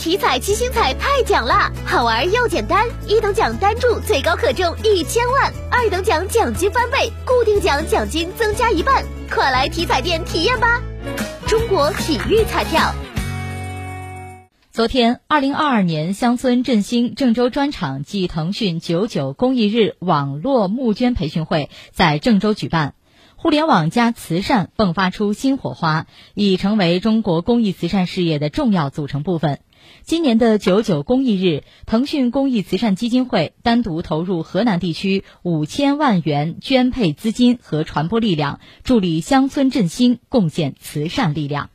体彩七星彩太奖啦，好玩又简单，一等奖单注最高可中一千万，二等奖奖金翻倍，固定奖奖金增加一半，快来体彩店体验吧！中国体育彩票。昨天，二零二二年乡村振兴郑州专场暨腾讯九九公益日网络募捐培训会在郑州举办。互联网加慈善迸发出新火花，已成为中国公益慈善事业的重要组成部分。今年的九九公益日，腾讯公益慈善基金会单独投入河南地区五千万元捐配资金和传播力量，助力乡村振兴，贡献慈善力量。